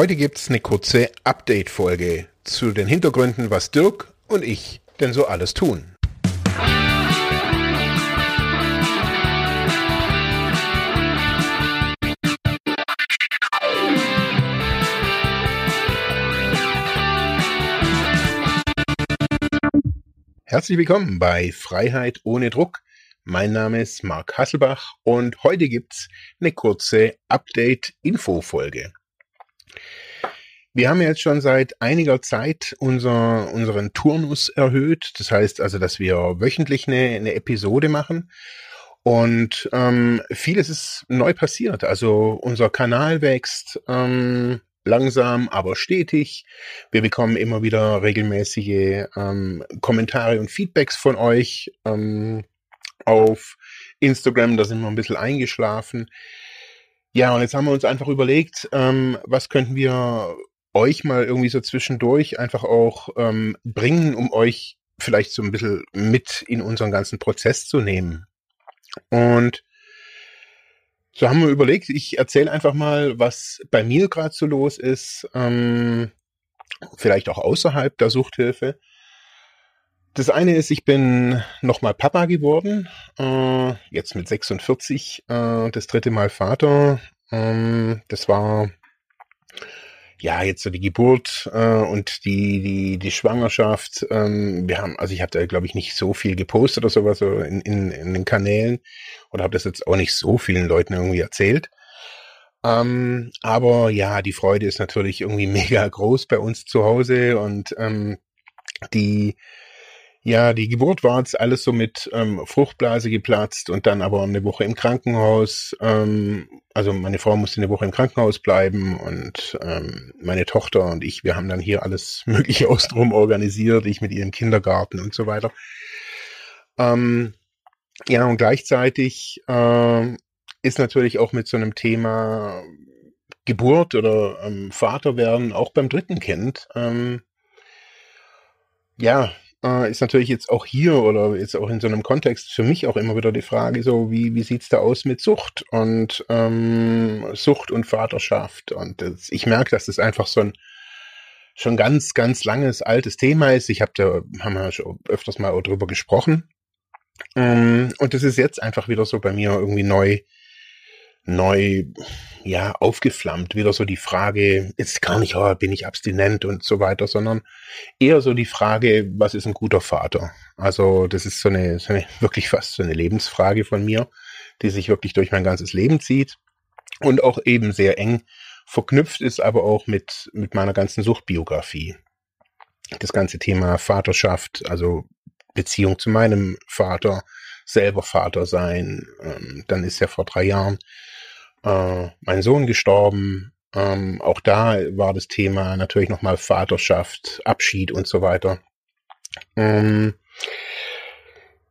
Heute gibt's eine kurze Update-Folge zu den Hintergründen, was Dirk und ich denn so alles tun. Herzlich willkommen bei Freiheit ohne Druck. Mein Name ist Marc Hasselbach und heute gibt's eine kurze Update-Info-Folge. Wir haben jetzt schon seit einiger Zeit unser, unseren Turnus erhöht. Das heißt also, dass wir wöchentlich eine, eine Episode machen. Und ähm, vieles ist neu passiert. Also unser Kanal wächst ähm, langsam, aber stetig. Wir bekommen immer wieder regelmäßige ähm, Kommentare und Feedbacks von euch ähm, auf Instagram. Da sind wir ein bisschen eingeschlafen. Ja, und jetzt haben wir uns einfach überlegt, ähm, was könnten wir euch mal irgendwie so zwischendurch einfach auch ähm, bringen, um euch vielleicht so ein bisschen mit in unseren ganzen Prozess zu nehmen. Und so haben wir überlegt, ich erzähle einfach mal, was bei mir gerade so los ist, ähm, vielleicht auch außerhalb der Suchthilfe. Das eine ist, ich bin nochmal Papa geworden, äh, jetzt mit 46, äh, das dritte Mal Vater. Ähm, das war ja, jetzt so die Geburt äh, und die, die, die Schwangerschaft. Ähm, wir haben, also ich habe da, glaube ich, nicht so viel gepostet oder sowas so in, in, in den Kanälen oder habe das jetzt auch nicht so vielen Leuten irgendwie erzählt. Ähm, aber ja, die Freude ist natürlich irgendwie mega groß bei uns zu Hause und ähm, die ja, die Geburt war jetzt alles so mit ähm, Fruchtblase geplatzt und dann aber eine Woche im Krankenhaus. Ähm, also meine Frau musste eine Woche im Krankenhaus bleiben und ähm, meine Tochter und ich, wir haben dann hier alles Mögliche außenrum organisiert, ich mit ihrem Kindergarten und so weiter. Ähm, ja, und gleichzeitig äh, ist natürlich auch mit so einem Thema Geburt oder ähm, Vater werden auch beim dritten Kind ähm, ja, äh, ist natürlich jetzt auch hier oder jetzt auch in so einem Kontext für mich auch immer wieder die Frage, so wie, wie sieht's da aus mit Sucht und ähm, Sucht und Vaterschaft. Und das, ich merke, dass das einfach so ein schon ganz, ganz langes, altes Thema ist. Ich habe da, haben wir schon öfters mal drüber gesprochen. Ähm, und das ist jetzt einfach wieder so bei mir irgendwie neu neu ja aufgeflammt. Wieder so die Frage, jetzt gar nicht, oh, bin ich abstinent und so weiter, sondern eher so die Frage, was ist ein guter Vater? Also das ist so eine, so eine wirklich fast so eine Lebensfrage von mir, die sich wirklich durch mein ganzes Leben zieht und auch eben sehr eng verknüpft ist, aber auch mit mit meiner ganzen Suchtbiografie. Das ganze Thema Vaterschaft, also Beziehung zu meinem Vater, selber Vater sein. Ähm, dann ist ja vor drei Jahren äh, mein Sohn gestorben. Ähm, auch da war das Thema natürlich nochmal Vaterschaft, Abschied und so weiter. Ähm,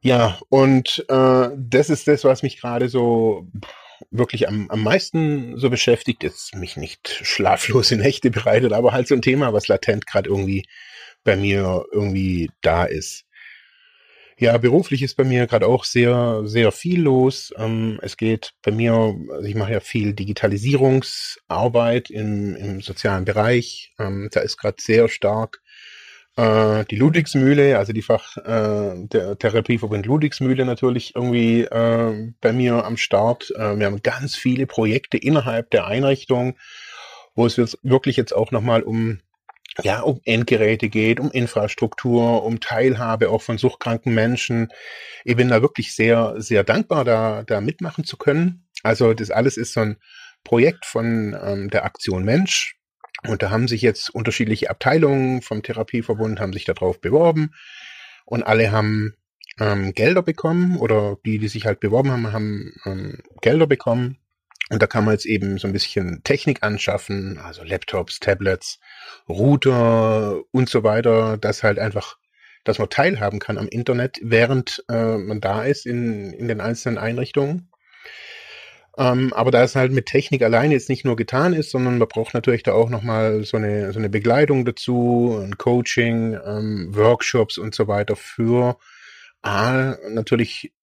ja, und äh, das ist das, was mich gerade so wirklich am, am meisten so beschäftigt. Jetzt mich nicht schlaflose Nächte bereitet, aber halt so ein Thema, was latent gerade irgendwie bei mir irgendwie da ist. Ja, beruflich ist bei mir gerade auch sehr, sehr viel los. Ähm, es geht bei mir, also ich mache ja viel Digitalisierungsarbeit im, im sozialen Bereich. Ähm, da ist gerade sehr stark äh, die Ludwigsmühle, also die Fach, äh, der Therapieverbund Ludwigsmühle natürlich irgendwie äh, bei mir am Start. Äh, wir haben ganz viele Projekte innerhalb der Einrichtung, wo es wirklich jetzt auch nochmal um ja, um Endgeräte geht, um Infrastruktur, um Teilhabe auch von suchtkranken Menschen. Ich bin da wirklich sehr, sehr dankbar, da, da mitmachen zu können. Also das alles ist so ein Projekt von ähm, der Aktion Mensch. Und da haben sich jetzt unterschiedliche Abteilungen vom Therapieverbund haben sich darauf beworben. Und alle haben ähm, Gelder bekommen oder die, die sich halt beworben haben, haben ähm, Gelder bekommen. Und da kann man jetzt eben so ein bisschen Technik anschaffen, also Laptops, Tablets, Router und so weiter, dass halt einfach, dass man teilhaben kann am Internet, während äh, man da ist in, in den einzelnen Einrichtungen. Ähm, aber da es halt mit Technik alleine jetzt nicht nur getan ist, sondern man braucht natürlich da auch nochmal so eine, so eine Begleitung dazu, ein Coaching, ähm, Workshops und so weiter für A, natürlich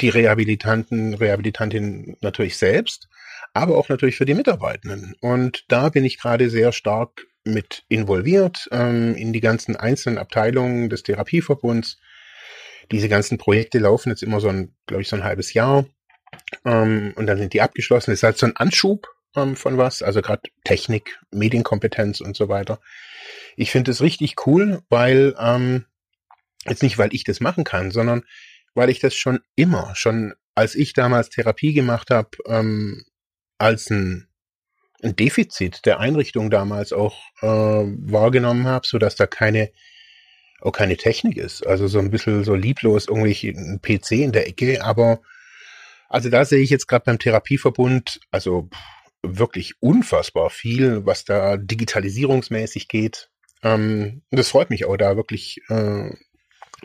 die Rehabilitanten, Rehabilitantin natürlich selbst, aber auch natürlich für die Mitarbeitenden. Und da bin ich gerade sehr stark mit involviert ähm, in die ganzen einzelnen Abteilungen des Therapieverbunds. Diese ganzen Projekte laufen jetzt immer so ein, glaube ich, so ein halbes Jahr. Ähm, und dann sind die abgeschlossen. Das ist halt so ein Anschub ähm, von was, also gerade Technik, Medienkompetenz und so weiter. Ich finde es richtig cool, weil ähm, jetzt nicht, weil ich das machen kann, sondern weil ich das schon immer, schon als ich damals Therapie gemacht habe, ähm, als ein, ein Defizit der Einrichtung damals auch äh, wahrgenommen habe, so dass da keine auch keine Technik ist. Also so ein bisschen so lieblos irgendwie ein PC in der Ecke, aber also da sehe ich jetzt gerade beim Therapieverbund, also wirklich unfassbar viel, was da digitalisierungsmäßig geht. Ähm, das freut mich auch da wirklich, äh,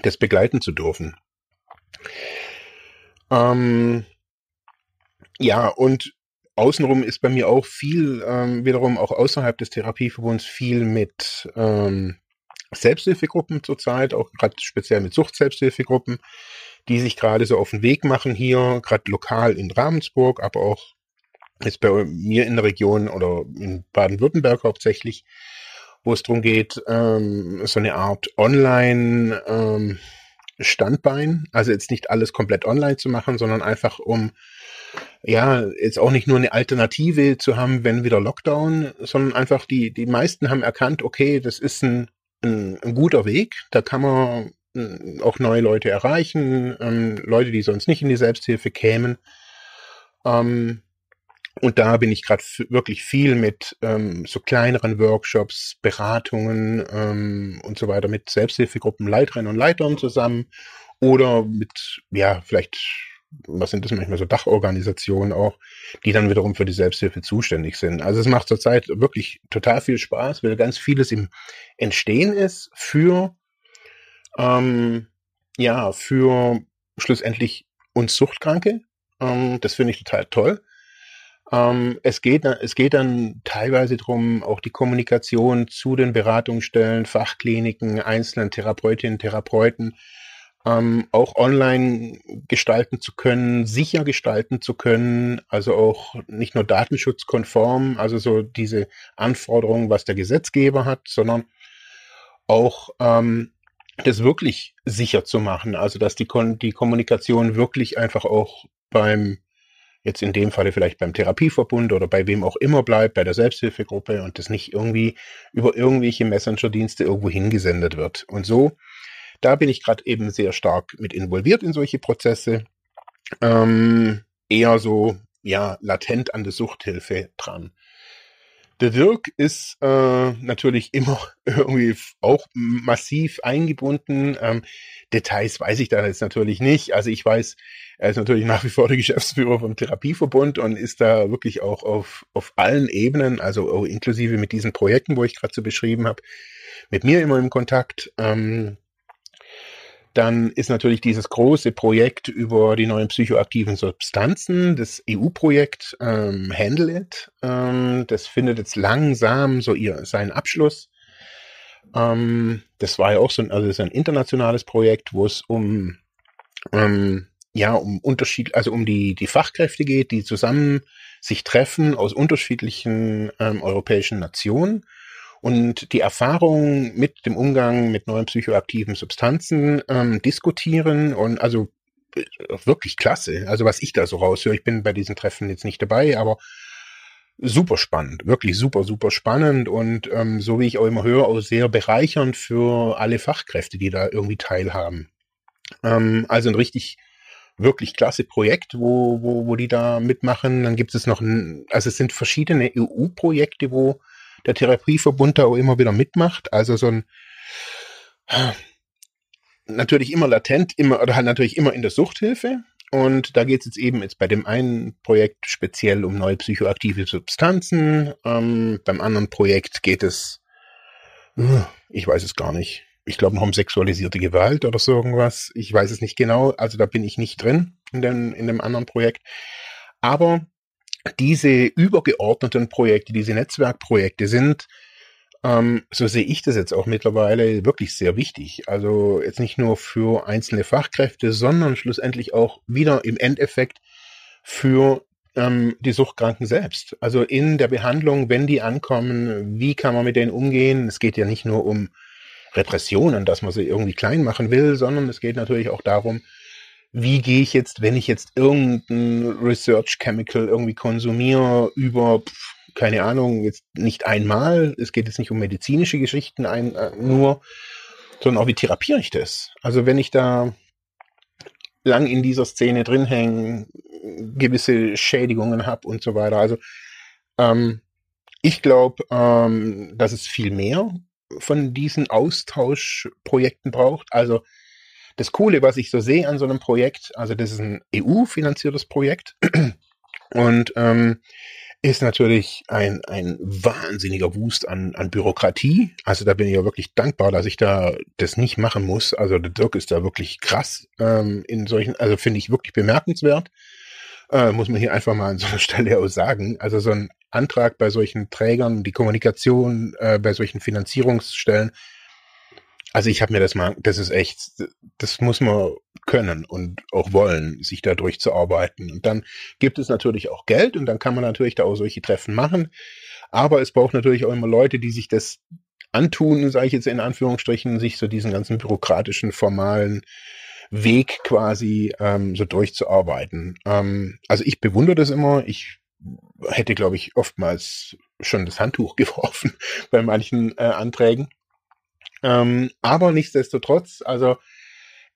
das begleiten zu dürfen. Ähm, ja, und außenrum ist bei mir auch viel, ähm, wiederum auch außerhalb des Therapieverbunds viel mit ähm, Selbsthilfegruppen zurzeit, auch gerade speziell mit Sucht-Selbsthilfegruppen, die sich gerade so auf den Weg machen hier, gerade lokal in Ravensburg, aber auch jetzt bei mir in der Region oder in Baden-Württemberg hauptsächlich, wo es darum geht, ähm, so eine Art Online- ähm, Standbein, also jetzt nicht alles komplett online zu machen, sondern einfach um ja, jetzt auch nicht nur eine Alternative zu haben, wenn wieder Lockdown, sondern einfach die, die meisten haben erkannt, okay, das ist ein, ein, ein guter Weg, da kann man äh, auch neue Leute erreichen, ähm, Leute, die sonst nicht in die Selbsthilfe kämen. Ähm, und da bin ich gerade wirklich viel mit ähm, so kleineren Workshops, Beratungen ähm, und so weiter mit Selbsthilfegruppen, Leiterinnen und Leitern zusammen oder mit, ja, vielleicht was sind das manchmal so Dachorganisationen auch, die dann wiederum für die Selbsthilfe zuständig sind. Also es macht zurzeit wirklich total viel Spaß, weil ganz vieles im Entstehen ist für ähm, ja für schlussendlich uns Suchtkranke. Ähm, das finde ich total toll. Ähm, es geht es geht dann teilweise darum, auch die Kommunikation zu den Beratungsstellen, Fachkliniken, einzelnen Therapeutinnen, Therapeuten ähm, auch online gestalten zu können, sicher gestalten zu können, also auch nicht nur datenschutzkonform, also so diese Anforderungen, was der Gesetzgeber hat, sondern auch ähm, das wirklich sicher zu machen, also dass die, Kon die Kommunikation wirklich einfach auch beim jetzt in dem Falle vielleicht beim Therapieverbund oder bei wem auch immer bleibt, bei der Selbsthilfegruppe und das nicht irgendwie über irgendwelche Messenger-Dienste irgendwo hingesendet wird. Und so da bin ich gerade eben sehr stark mit involviert in solche Prozesse. Ähm, eher so, ja, latent an der Suchthilfe dran. Der Dirk ist äh, natürlich immer irgendwie auch massiv eingebunden. Ähm, Details weiß ich da jetzt natürlich nicht. Also ich weiß, er ist natürlich nach wie vor der Geschäftsführer vom Therapieverbund und ist da wirklich auch auf, auf allen Ebenen, also inklusive mit diesen Projekten, wo ich gerade so beschrieben habe, mit mir immer im Kontakt. Ähm, dann ist natürlich dieses große Projekt über die neuen psychoaktiven Substanzen, das EU-Projekt ähm, Handle It. Ähm, das findet jetzt langsam so ihr, seinen Abschluss. Ähm, das war ja auch so ein, also ist ein internationales Projekt, wo es um ähm, ja um Unterschied, also um die die Fachkräfte geht, die zusammen sich treffen aus unterschiedlichen ähm, europäischen Nationen und die Erfahrungen mit dem Umgang mit neuen psychoaktiven Substanzen ähm, diskutieren und also äh, wirklich klasse. Also was ich da so raushöre, ich bin bei diesen Treffen jetzt nicht dabei, aber super spannend, wirklich super, super spannend und ähm, so wie ich auch immer höre, auch sehr bereichernd für alle Fachkräfte, die da irgendwie teilhaben. Ähm, also ein richtig, wirklich klasse Projekt, wo, wo, wo die da mitmachen. Dann gibt es noch, ein, also es sind verschiedene EU-Projekte, wo der Therapieverbund da auch immer wieder mitmacht. Also so ein natürlich immer latent, immer oder halt natürlich immer in der Suchthilfe. Und da geht es jetzt eben jetzt bei dem einen Projekt speziell um neue psychoaktive Substanzen. Ähm, beim anderen Projekt geht es, uh, ich weiß es gar nicht. Ich glaube noch um sexualisierte Gewalt oder so irgendwas. Ich weiß es nicht genau. Also da bin ich nicht drin in dem, in dem anderen Projekt. Aber diese übergeordneten Projekte, diese Netzwerkprojekte sind, ähm, so sehe ich das jetzt auch mittlerweile, wirklich sehr wichtig. Also jetzt nicht nur für einzelne Fachkräfte, sondern schlussendlich auch wieder im Endeffekt für ähm, die Suchtkranken selbst. Also in der Behandlung, wenn die ankommen, wie kann man mit denen umgehen? Es geht ja nicht nur um Repressionen, dass man sie irgendwie klein machen will, sondern es geht natürlich auch darum, wie gehe ich jetzt, wenn ich jetzt irgendein Research Chemical irgendwie konsumiere über, keine Ahnung, jetzt nicht einmal, es geht jetzt nicht um medizinische Geschichten ein, äh, nur, sondern auch wie therapiere ich das? Also wenn ich da lang in dieser Szene drin hänge, gewisse Schädigungen habe und so weiter. Also ähm, ich glaube, ähm, dass es viel mehr von diesen Austauschprojekten braucht. Also das Coole, was ich so sehe an so einem Projekt, also das ist ein EU-finanziertes Projekt und ähm, ist natürlich ein, ein wahnsinniger Wust an, an Bürokratie. Also da bin ich ja wirklich dankbar, dass ich da das nicht machen muss. Also der Dirk ist da wirklich krass ähm, in solchen, also finde ich wirklich bemerkenswert. Äh, muss man hier einfach mal an so einer Stelle aus sagen. Also so ein Antrag bei solchen Trägern, die Kommunikation äh, bei solchen Finanzierungsstellen. Also ich habe mir das mal, das ist echt, das muss man können und auch wollen, sich da durchzuarbeiten. Und dann gibt es natürlich auch Geld und dann kann man natürlich da auch solche Treffen machen. Aber es braucht natürlich auch immer Leute, die sich das antun, sage ich jetzt in Anführungsstrichen, sich so diesen ganzen bürokratischen, formalen Weg quasi ähm, so durchzuarbeiten. Ähm, also ich bewundere das immer. Ich hätte, glaube ich, oftmals schon das Handtuch geworfen bei manchen äh, Anträgen. Ähm, aber nichtsdestotrotz, also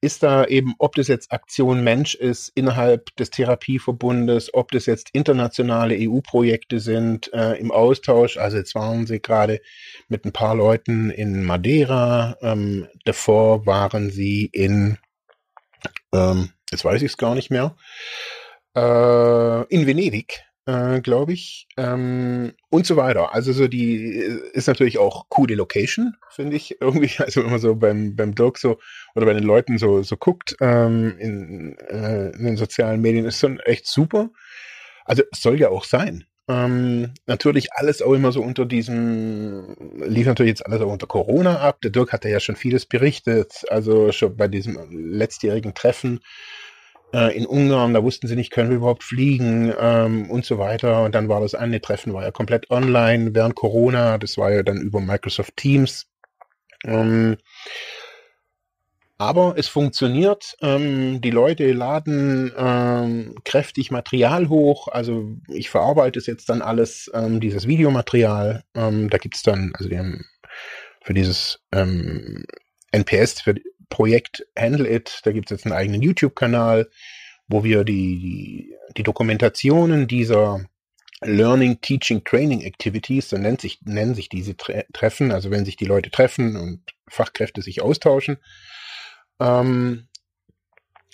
ist da eben, ob das jetzt Aktion Mensch ist innerhalb des Therapieverbundes, ob das jetzt internationale EU-Projekte sind äh, im Austausch. Also jetzt waren sie gerade mit ein paar Leuten in Madeira. Ähm, davor waren sie in, ähm, jetzt weiß ich es gar nicht mehr, äh, in Venedig äh, glaube ich, ähm, und so weiter. Also so die ist natürlich auch coole Location, finde ich irgendwie. Also wenn man so beim beim Dirk so oder bei den Leuten so so guckt ähm, in, äh, in den sozialen Medien, ist schon echt super. Also soll ja auch sein. Ähm, natürlich alles auch immer so unter diesem, lief natürlich jetzt alles auch unter Corona ab. Der Dirk hatte ja schon vieles berichtet, also schon bei diesem letztjährigen Treffen äh, in Ungarn, da wussten sie nicht, können wir überhaupt fliegen ähm, und so weiter. Und dann war das eine Treffen, war ja komplett online während Corona, das war ja dann über Microsoft Teams. Ähm, aber es funktioniert. Ähm, die Leute laden ähm, kräftig Material hoch. Also ich verarbeite es jetzt dann alles, ähm, dieses Videomaterial. Ähm, da gibt's dann, also wir haben für dieses ähm, NPS, für Projekt Handle It. Da gibt es jetzt einen eigenen YouTube-Kanal, wo wir die, die, Dokumentationen dieser Learning, Teaching, Training Activities, so nennt sich, nennen sich diese Tre Treffen, also wenn sich die Leute treffen und Fachkräfte sich austauschen. Ähm,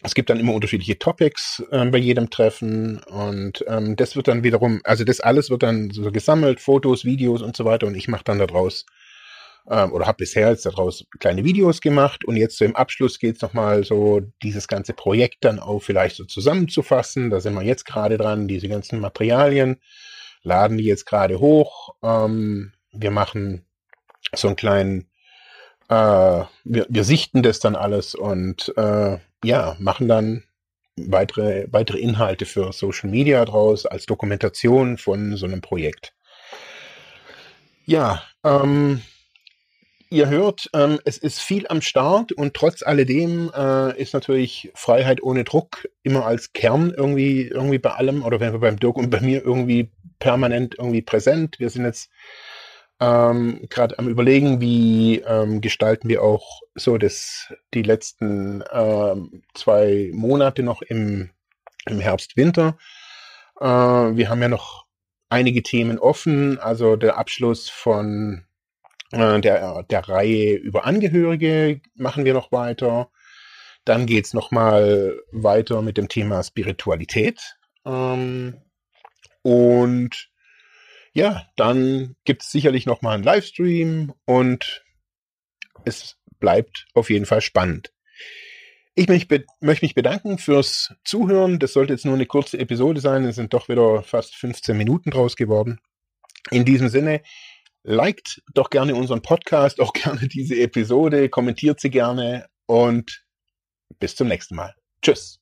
es gibt dann immer unterschiedliche Topics äh, bei jedem Treffen und ähm, das wird dann wiederum, also das alles wird dann so gesammelt, Fotos, Videos und so weiter und ich mache dann daraus ähm, oder habe bisher jetzt daraus kleine Videos gemacht und jetzt so im Abschluss geht es nochmal so, dieses ganze Projekt dann auch vielleicht so zusammenzufassen. Da sind wir jetzt gerade dran, diese ganzen Materialien, laden die jetzt gerade hoch. Ähm, wir machen so einen kleinen, äh, wir, wir sichten das dann alles und äh, ja, machen dann weitere, weitere Inhalte für Social Media draus als Dokumentation von so einem Projekt. Ja, ähm, Ihr hört, ähm, es ist viel am Start und trotz alledem äh, ist natürlich Freiheit ohne Druck immer als Kern irgendwie, irgendwie bei allem oder wenn wir beim Dirk und bei mir irgendwie permanent irgendwie präsent. Wir sind jetzt ähm, gerade am überlegen, wie ähm, gestalten wir auch so das, die letzten ähm, zwei Monate noch im, im Herbst, Winter. Äh, wir haben ja noch einige Themen offen, also der Abschluss von der, der Reihe über Angehörige machen wir noch weiter. Dann geht's noch mal weiter mit dem Thema Spiritualität. Ähm, und ja, dann gibt es sicherlich noch mal einen Livestream und es bleibt auf jeden Fall spannend. Ich möchte mich bedanken fürs Zuhören. Das sollte jetzt nur eine kurze Episode sein. Es sind doch wieder fast 15 Minuten draus geworden. In diesem Sinne, liked doch gerne unseren Podcast, auch gerne diese Episode, kommentiert sie gerne und bis zum nächsten Mal. Tschüss.